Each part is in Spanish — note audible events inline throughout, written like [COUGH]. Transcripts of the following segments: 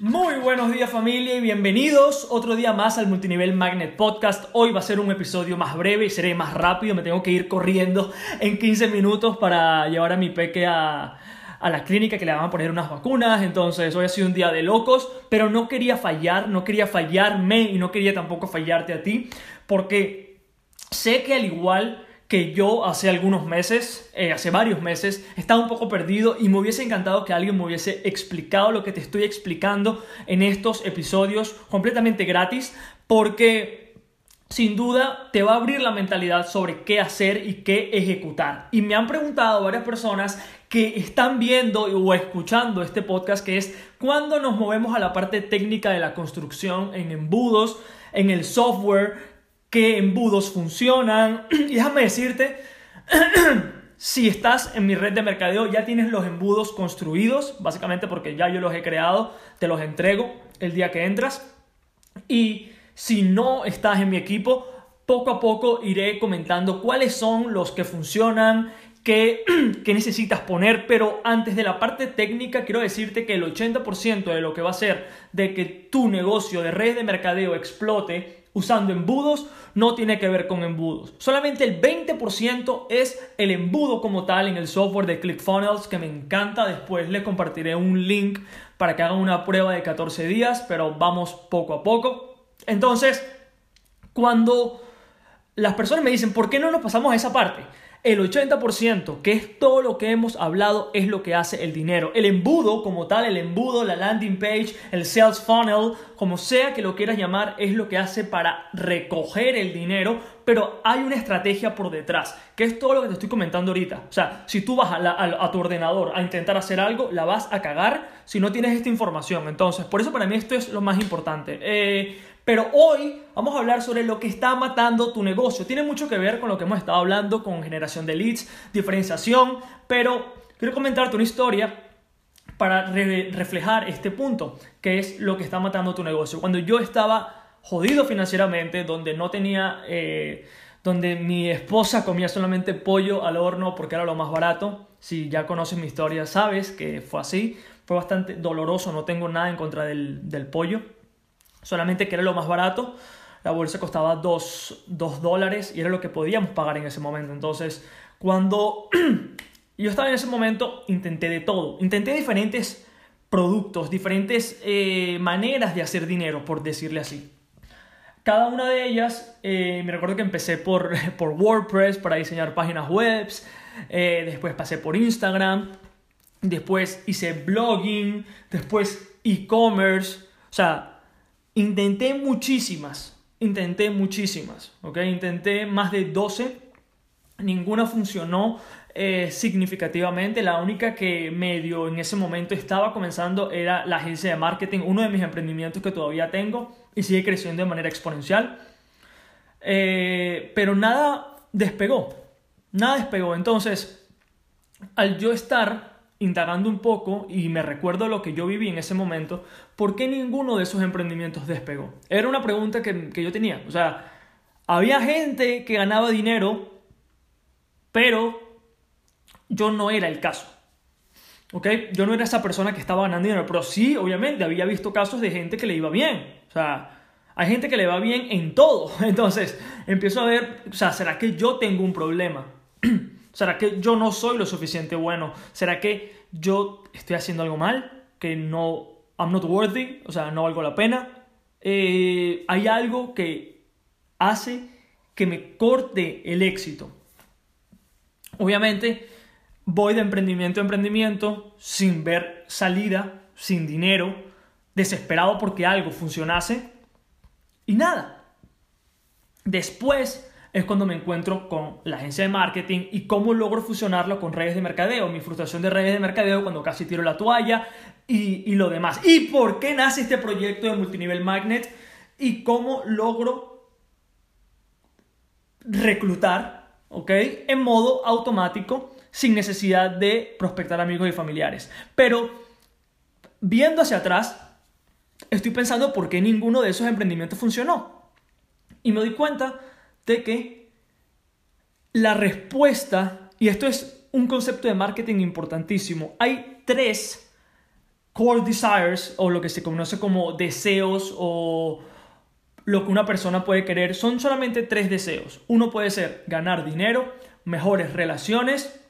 Muy buenos días familia y bienvenidos otro día más al Multinivel Magnet Podcast. Hoy va a ser un episodio más breve y seré más rápido. Me tengo que ir corriendo en 15 minutos para llevar a mi peque a, a la clínica que le van a poner unas vacunas. Entonces hoy ha sido un día de locos, pero no quería fallar, no quería fallarme y no quería tampoco fallarte a ti porque sé que al igual que yo hace algunos meses, eh, hace varios meses, estaba un poco perdido y me hubiese encantado que alguien me hubiese explicado lo que te estoy explicando en estos episodios completamente gratis, porque sin duda te va a abrir la mentalidad sobre qué hacer y qué ejecutar. Y me han preguntado varias personas que están viendo o escuchando este podcast que es cuando nos movemos a la parte técnica de la construcción en embudos, en el software, qué embudos funcionan. [CLEARS THROAT] Y déjame decirte, [CLEARS THROAT] si estás en mi red de mercadeo, ya tienes los embudos construidos, básicamente porque ya yo los he creado, te los entrego el día que entras. Y si no estás en mi equipo, poco a poco iré comentando cuáles son los que funcionan, qué, [CLEARS THROAT] necesitas poner, pero antes de la parte técnica quiero decirte que el 80% de lo que va a ser de que tu negocio de red de mercadeo explote usando embudos no tiene que ver con embudos. Solamente el 20% es el embudo como tal en el software de ClickFunnels que me encanta. Después les compartiré un link para que hagan una prueba de 14 días, pero vamos poco a poco. Entonces, cuando las personas me dicen, ¿por qué no nos pasamos a esa parte? El 80%, que es todo lo que hemos hablado, es lo que hace el dinero. El embudo como tal, el embudo, la landing page, el sales funnel, como sea que lo quieras llamar, es lo que hace para recoger el dinero, pero hay una estrategia por detrás, que es todo lo que te estoy comentando ahorita. O sea, si tú vas a, tu ordenador a intentar hacer algo, la vas a cagar si no tienes esta información. Entonces, por eso para mí esto es lo más importante. Eh, pero hoy vamos a hablar sobre lo que está matando tu negocio. Tiene mucho que ver con lo que hemos estado hablando, con generación de leads, diferenciación, pero quiero comentarte una historia para reflejar este punto, que es lo que está matando tu negocio. Cuando yo estaba jodido financieramente, donde no tenía, eh, donde mi esposa comía solamente pollo al horno porque era lo más barato, si ya conoces mi historia sabes que fue así, fue bastante doloroso, no tengo nada en contra del, del pollo solamente que era lo más barato. La bolsa costaba 2, dólares y era lo que podíamos pagar en ese momento. Entonces, cuando [CLEARS THROAT] yo estaba en ese momento, intenté de todo. Intenté diferentes productos, diferentes eh, maneras de hacer dinero, por decirle así. Cada una de ellas, eh, me recuerdo que empecé por, [LAUGHS] por WordPress para diseñar páginas web, eh, después pasé por Instagram, después hice blogging, después e-commerce, o sea, Intenté muchísimas, intenté muchísimas, ¿ok? Intenté más de 12, ninguna funcionó eh, significativamente, la única que medio en ese momento estaba comenzando era la agencia de marketing, uno de mis emprendimientos que todavía tengo y sigue creciendo de manera exponencial, eh, pero nada despegó, nada despegó, entonces al yo estar indagando un poco y me recuerdo lo que yo viví en ese momento, ¿por qué ninguno de esos emprendimientos despegó? Era una pregunta que, yo tenía. O sea, había gente que ganaba dinero, pero yo no era el caso. ¿Ok? Yo no era esa persona que estaba ganando dinero, pero sí, obviamente, había visto casos de gente que le iba bien. O sea, hay gente que le va bien en todo. [LAUGHS] Entonces, empiezo a ver, o sea, ¿será que yo tengo un problema? [CLEARS THROAT] ¿Será que yo no soy lo suficiente bueno? ¿Será que yo estoy haciendo algo mal? Que no, I'm not worthy, o sea, no valgo la pena. Eh, hay algo que hace que me corte el éxito. Obviamente, voy de emprendimiento a emprendimiento sin ver salida, sin dinero, desesperado porque algo funcionase y nada. Después es cuando me encuentro con la agencia de marketing y cómo logro fusionarlo con redes de mercadeo, mi frustración de redes de mercadeo cuando casi tiro la toalla y, lo demás. ¿Y por qué nace este proyecto de multinivel magnet? Y cómo logro reclutar, ¿ok? En modo automático sin necesidad de prospectar amigos y familiares. Pero viendo hacia atrás, estoy pensando por qué ninguno de esos emprendimientos funcionó. Y me doy cuenta de que la respuesta, y esto es un concepto de marketing importantísimo, hay tres core desires o lo que se conoce como deseos o lo que una persona puede querer. Son solamente tres deseos. Uno puede ser ganar dinero, mejores relaciones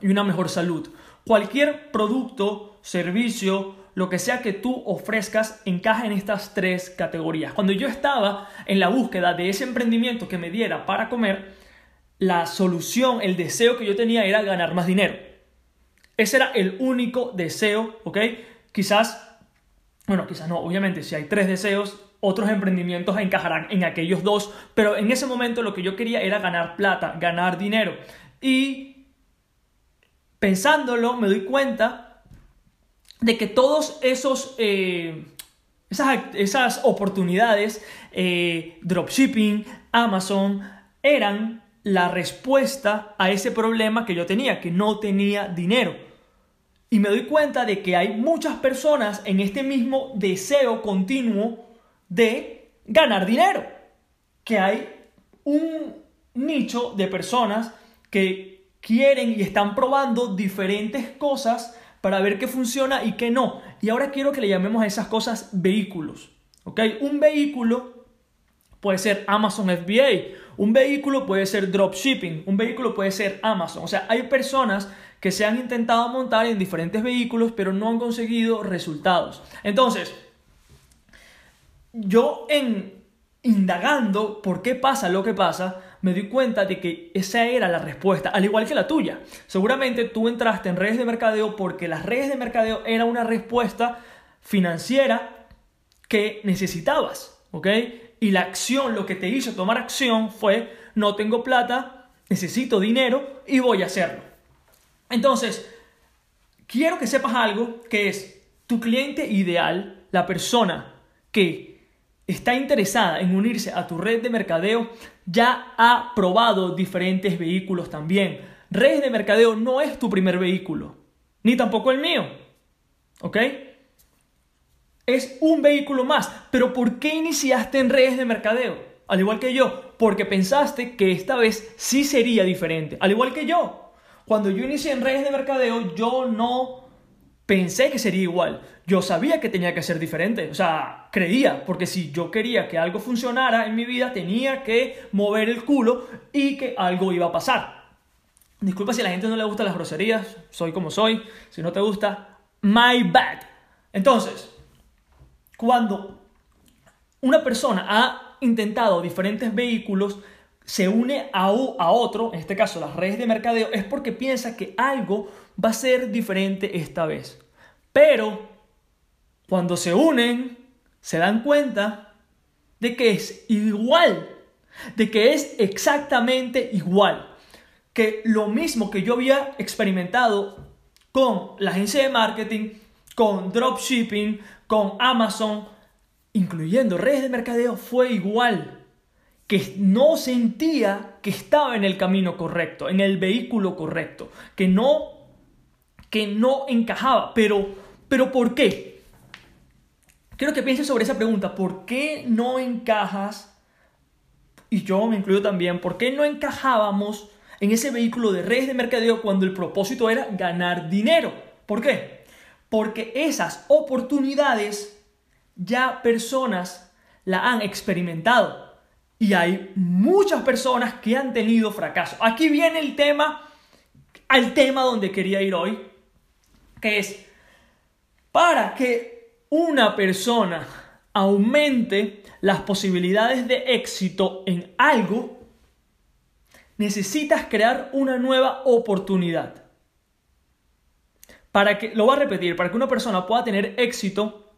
y una mejor salud. Cualquier producto, servicio, lo que sea que tú ofrezcas encaja en estas tres categorías. Cuando yo estaba en la búsqueda de ese emprendimiento que me diera para comer, la solución, el deseo que yo tenía era ganar más dinero. Ese era el único deseo, ¿ok? Quizás, bueno, quizás no, obviamente si hay tres deseos, otros emprendimientos encajarán en aquellos dos, pero en ese momento lo que yo quería era ganar plata, ganar dinero. Y pensándolo, me doy cuenta de que todos esos... Eh, esas, oportunidades, eh, dropshipping, Amazon, eran la respuesta a ese problema que yo tenía, que no tenía dinero. Y me doy cuenta de que hay muchas personas en este mismo deseo continuo de ganar dinero. Que hay un nicho de personas que quieren y están probando diferentes cosas para ver qué funciona y qué no. Y ahora quiero que le llamemos a esas cosas vehículos. ¿Ok? Un vehículo puede ser Amazon FBA, un vehículo puede ser dropshipping, un vehículo puede ser Amazon. O sea, hay personas que se han intentado montar en diferentes vehículos pero no han conseguido resultados. Entonces, yo en indagando por qué pasa lo que pasa, me di cuenta de que esa era la respuesta, al igual que la tuya. Seguramente tú entraste en redes de mercadeo porque las redes de mercadeo era una respuesta financiera que necesitabas, ¿ok? Y la acción, lo que te hizo tomar acción fue, no tengo plata, necesito dinero y voy a hacerlo. Entonces, quiero que sepas algo que es tu cliente ideal, la persona que está interesada en unirse a tu red de mercadeo, ya ha probado diferentes vehículos también. Redes de mercadeo no es tu primer vehículo, ni tampoco el mío. ¿Ok? Es un vehículo más. Pero ¿por qué iniciaste en redes de mercadeo? Al igual que yo, porque pensaste que esta vez sí sería diferente. Al igual que yo. Cuando yo inicié en redes de mercadeo, yo no pensé que sería igual. Yo sabía que tenía que ser diferente. O sea, creía, porque si yo quería que algo funcionara en mi vida, tenía que mover el culo y que algo iba a pasar. Disculpa si a la gente no le gustan las groserías, soy como soy. Si no te gusta, my bad. Entonces, cuando una persona ha intentado diferentes vehículos, se une a, a otro, en este caso las redes de mercadeo, es porque piensa que algo va a ser diferente esta vez. Pero cuando se unen, se dan cuenta de que es igual, de que es exactamente igual, que lo mismo que yo había experimentado con la agencia de marketing, con dropshipping, con Amazon, incluyendo redes de mercadeo, fue igual. Que no sentía que estaba en el camino correcto, en el vehículo correcto, que no, que no encajaba. Pero, pero ¿por qué? Quiero que pienses sobre esa pregunta. ¿Por qué no encajas? Y yo me incluyo también. ¿Por qué no encajábamos en ese vehículo de redes de mercadeo cuando el propósito era ganar dinero? ¿Por qué? porque esas oportunidades ya personas la han experimentado y hay muchas personas que han tenido fracaso. Aquí viene el tema, al tema donde quería ir hoy, que es para que una persona aumente las posibilidades de éxito en algo, necesitas crear una nueva oportunidad para que, lo voy a repetir, para que una persona pueda tener éxito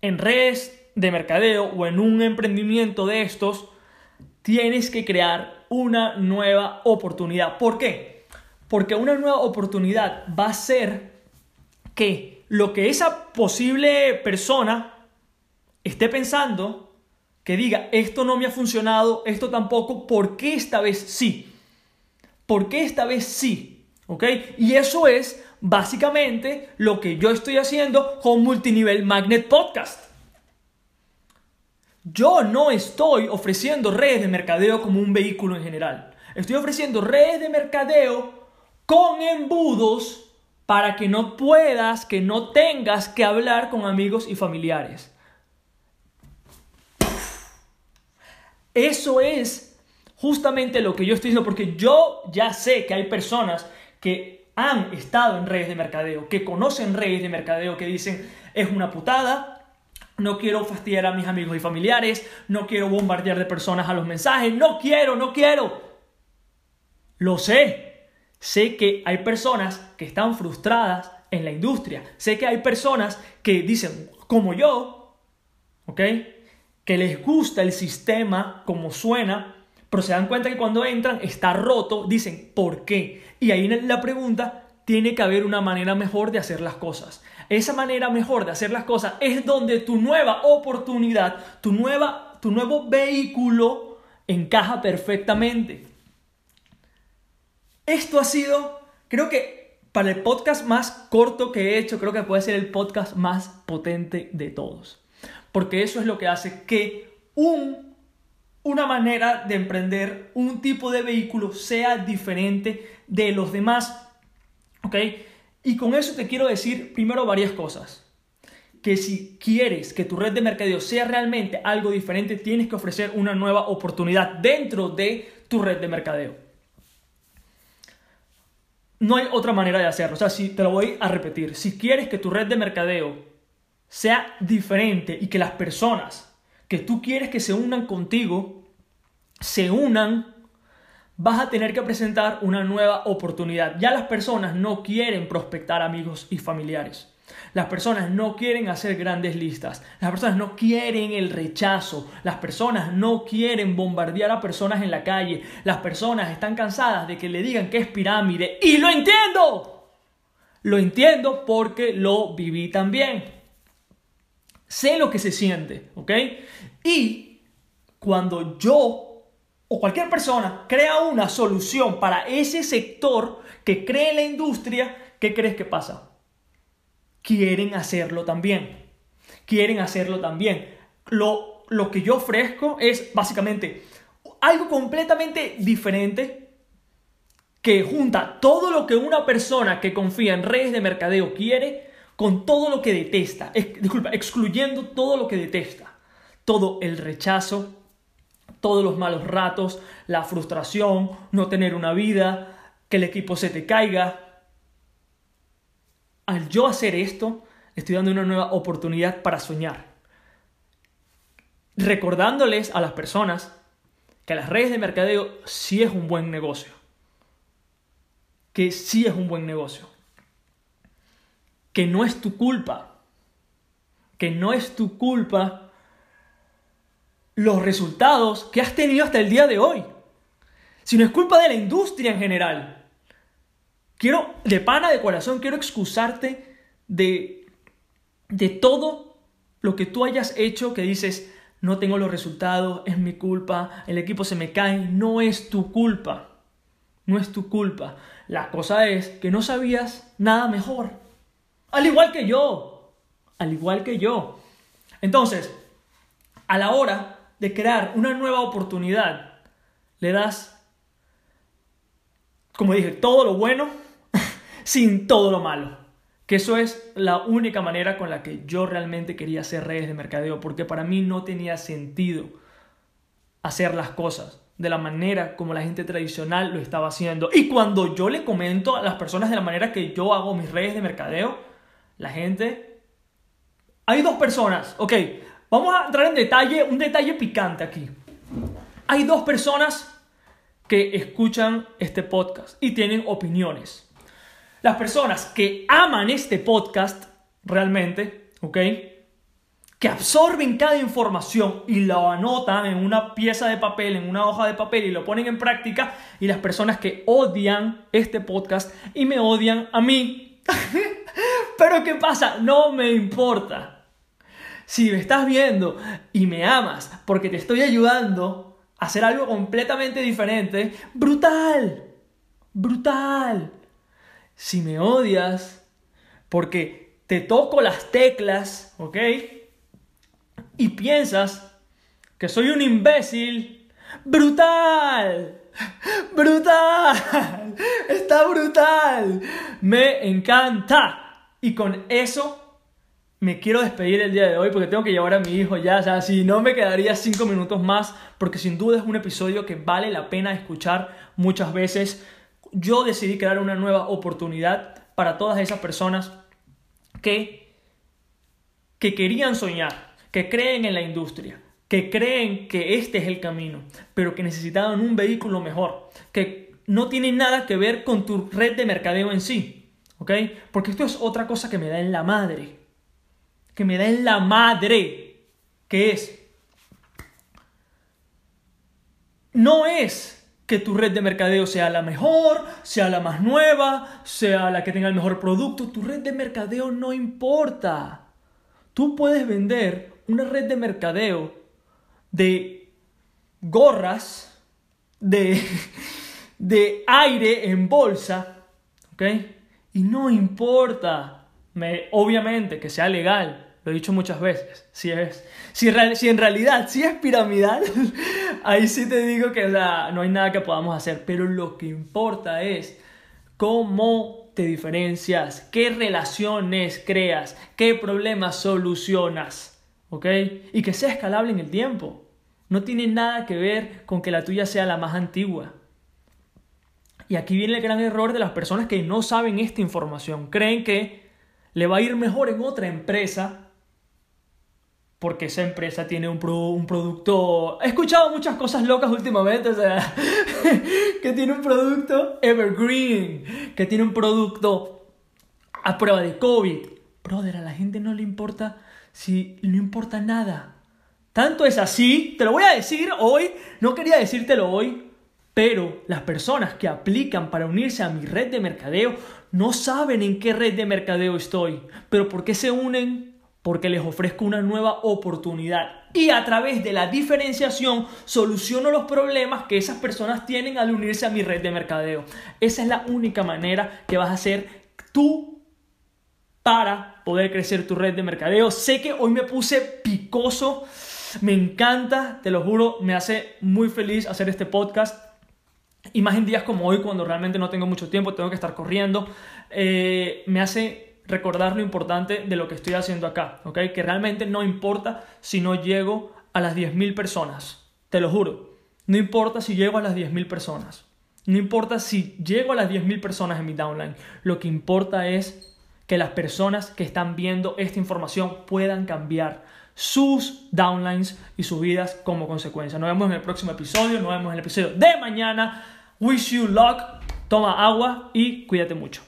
en redes de mercadeo o en un emprendimiento de estos, tienes que crear una nueva oportunidad. ¿Por qué? Porque una nueva oportunidad va a ser que lo que esa posible persona esté pensando, que diga, esto no me ha funcionado, esto tampoco, ¿por qué esta vez sí? ¿Por qué esta vez sí? ¿Ok? Y eso es básicamente lo que yo estoy haciendo con Multinivel Magnet Podcast. Yo no estoy ofreciendo redes de mercadeo como un vehículo en general. Estoy ofreciendo redes de mercadeo con embudos para que no puedas, que no tengas que hablar con amigos y familiares. Eso es justamente lo que yo estoy diciendo, porque yo ya sé que hay personas que han estado en redes de mercadeo, que conocen redes de mercadeo, que dicen, es una putada, no quiero fastidiar a mis amigos y familiares, no quiero bombardear de personas a los mensajes, no quiero, no quiero. Lo sé, sé que hay personas que están frustradas en la industria, sé que hay personas que dicen, como yo, ¿ok? Que les gusta el sistema como suena, pero se dan cuenta que cuando entran está roto, dicen, ¿por qué? Y ahí la pregunta, tiene que haber una manera mejor de hacer las cosas. Esa manera mejor de hacer las cosas es donde tu nueva oportunidad, tu, nueva, tu nuevo vehículo encaja perfectamente. Esto ha sido, creo que para el podcast más corto que he hecho, creo que puede ser el podcast más potente de todos. Porque eso es lo que hace que un, una manera de emprender un tipo de vehículo sea diferente de los demás. ¿Ok? Y con eso te quiero decir primero varias cosas. Que si quieres que tu red de mercadeo sea realmente algo diferente, tienes que ofrecer una nueva oportunidad dentro de tu red de mercadeo. No hay otra manera de hacerlo. O sea, si te lo voy a repetir, si quieres que tu red de mercadeo sea diferente y que las personas que tú quieres que se unan contigo se unan vas a tener que presentar una nueva oportunidad. Ya las personas no quieren prospectar amigos y familiares. Las personas no quieren hacer grandes listas. Las personas no quieren el rechazo. Las personas no quieren bombardear a personas en la calle. Las personas están cansadas de que le digan que es pirámide. Y lo entiendo. Lo entiendo porque lo viví también. Sé lo que se siente, ¿ok? Y cuando yo o cualquier persona crea una solución para ese sector que cree en la industria, ¿qué crees que pasa? Quieren hacerlo también. Quieren hacerlo también. Lo, lo que yo ofrezco es básicamente algo completamente diferente que junta todo lo que una persona que confía en redes de mercadeo quiere con todo lo que detesta. disculpa, excluyendo todo lo que detesta. Todo el rechazo, todos los malos ratos, la frustración, no tener una vida, que el equipo se te caiga. Al yo hacer esto, estoy dando una nueva oportunidad para soñar. Recordándoles a las personas que las redes de mercadeo sí es un buen negocio. Que sí es un buen negocio. Que no es tu culpa. Que no es tu culpa los resultados que has tenido hasta el día de hoy. Si no es culpa de la industria en general. Quiero, de pana de corazón, quiero excusarte de, de todo lo que tú hayas hecho que dices, no tengo los resultados, es mi culpa, el equipo se me cae, no es tu culpa. No es tu culpa. La cosa es que no sabías nada mejor. Al igual que yo. Al igual que yo. Entonces, a la hora de crear una nueva oportunidad, le das, como dije, todo lo bueno sin todo lo malo. Que eso es la única manera con la que yo realmente quería hacer redes de mercadeo, porque para mí no tenía sentido hacer las cosas de la manera como la gente tradicional lo estaba haciendo. Y cuando yo le comento a las personas de la manera que yo hago mis redes de mercadeo, la gente... Hay dos personas, ok, Vamos a entrar en detalle, un detalle picante aquí. Hay dos personas que escuchan este podcast y tienen opiniones. Las personas que aman este podcast realmente, ¿ok? Que absorben cada información y lo anotan en una pieza de papel, en una hoja de papel y lo ponen en práctica. Y las personas que odian este podcast y me odian a mí. [LAUGHS] Pero ¿qué pasa? No me importa si me estás viendo y me amas porque te estoy ayudando a hacer algo completamente diferente, brutal, brutal. Si me odias, porque te toco las teclas, ¿ok? Y piensas que soy un imbécil, brutal, brutal, [LAUGHS] está brutal, me encanta. Y con eso me quiero despedir el día de hoy porque tengo que llevar a mi hijo ya. O sea, si no me quedaría cinco minutos más porque sin duda es un episodio que vale la pena escuchar muchas veces. Yo decidí crear una nueva oportunidad para todas esas personas que, que querían soñar, que creen en la industria, que creen que este es el camino, pero que necesitaban un vehículo mejor, que no tiene nada que ver con tu red de mercadeo en sí. ¿Ok? Porque esto es otra cosa que me da en la madre que me da en la madre, que es, no es que tu red de mercadeo sea la mejor, sea la más nueva, sea la que tenga el mejor producto, tu red de mercadeo no importa. Tú puedes vender una red de mercadeo de gorras, de, [LAUGHS] de aire en bolsa, ¿ok? Y no importa, me, obviamente, que sea legal, lo he dicho muchas veces. Si, es, si, si en realidad si es piramidal, [LAUGHS] ahí sí te digo que no hay nada que podamos hacer. Pero lo que importa es cómo te diferencias, qué relaciones creas, qué problemas solucionas. ¿Ok? Y que sea escalable en el tiempo. No tiene nada que ver con que la tuya sea la más antigua. Y aquí viene el gran error de las personas que no saben esta información. Creen que le va a ir mejor en otra empresa porque esa empresa tiene un, un, producto... He escuchado muchas cosas locas últimamente, o sea, [LAUGHS] que tiene un producto evergreen, que tiene un producto a prueba de COVID. Brother, a la gente no le importa si no importa nada. Tanto es así, te lo voy a decir hoy, no quería decírtelo hoy, pero las personas que aplican para unirse a mi red de mercadeo no saben en qué red de mercadeo estoy. Pero ¿por qué se unen? Porque les ofrezco una nueva oportunidad y a través de la diferenciación soluciono los problemas que esas personas tienen al unirse a mi red de mercadeo. Esa es la única manera que vas a hacer tú para poder crecer tu red de mercadeo. Sé que hoy me puse picoso, me encanta, te lo juro, me hace muy feliz hacer este podcast. Y más en días como hoy, cuando realmente no tengo mucho tiempo, tengo que estar corriendo, eh, me hace recordar lo importante de lo que estoy haciendo acá, ¿ok? Que realmente no importa si no llego a las 10.000 personas, te lo juro. No importa si llego a las 10.000 personas. No importa si llego a las 10.000 personas en mi downline. Lo que importa es que las personas que están viendo esta información puedan cambiar sus downlines y sus vidas como consecuencia. Nos vemos en el próximo episodio, nos vemos en el episodio de mañana. Wish you luck, toma agua y cuídate mucho.